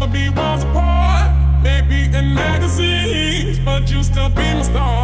never be worlds apart. Maybe in magazines, but you still be my star.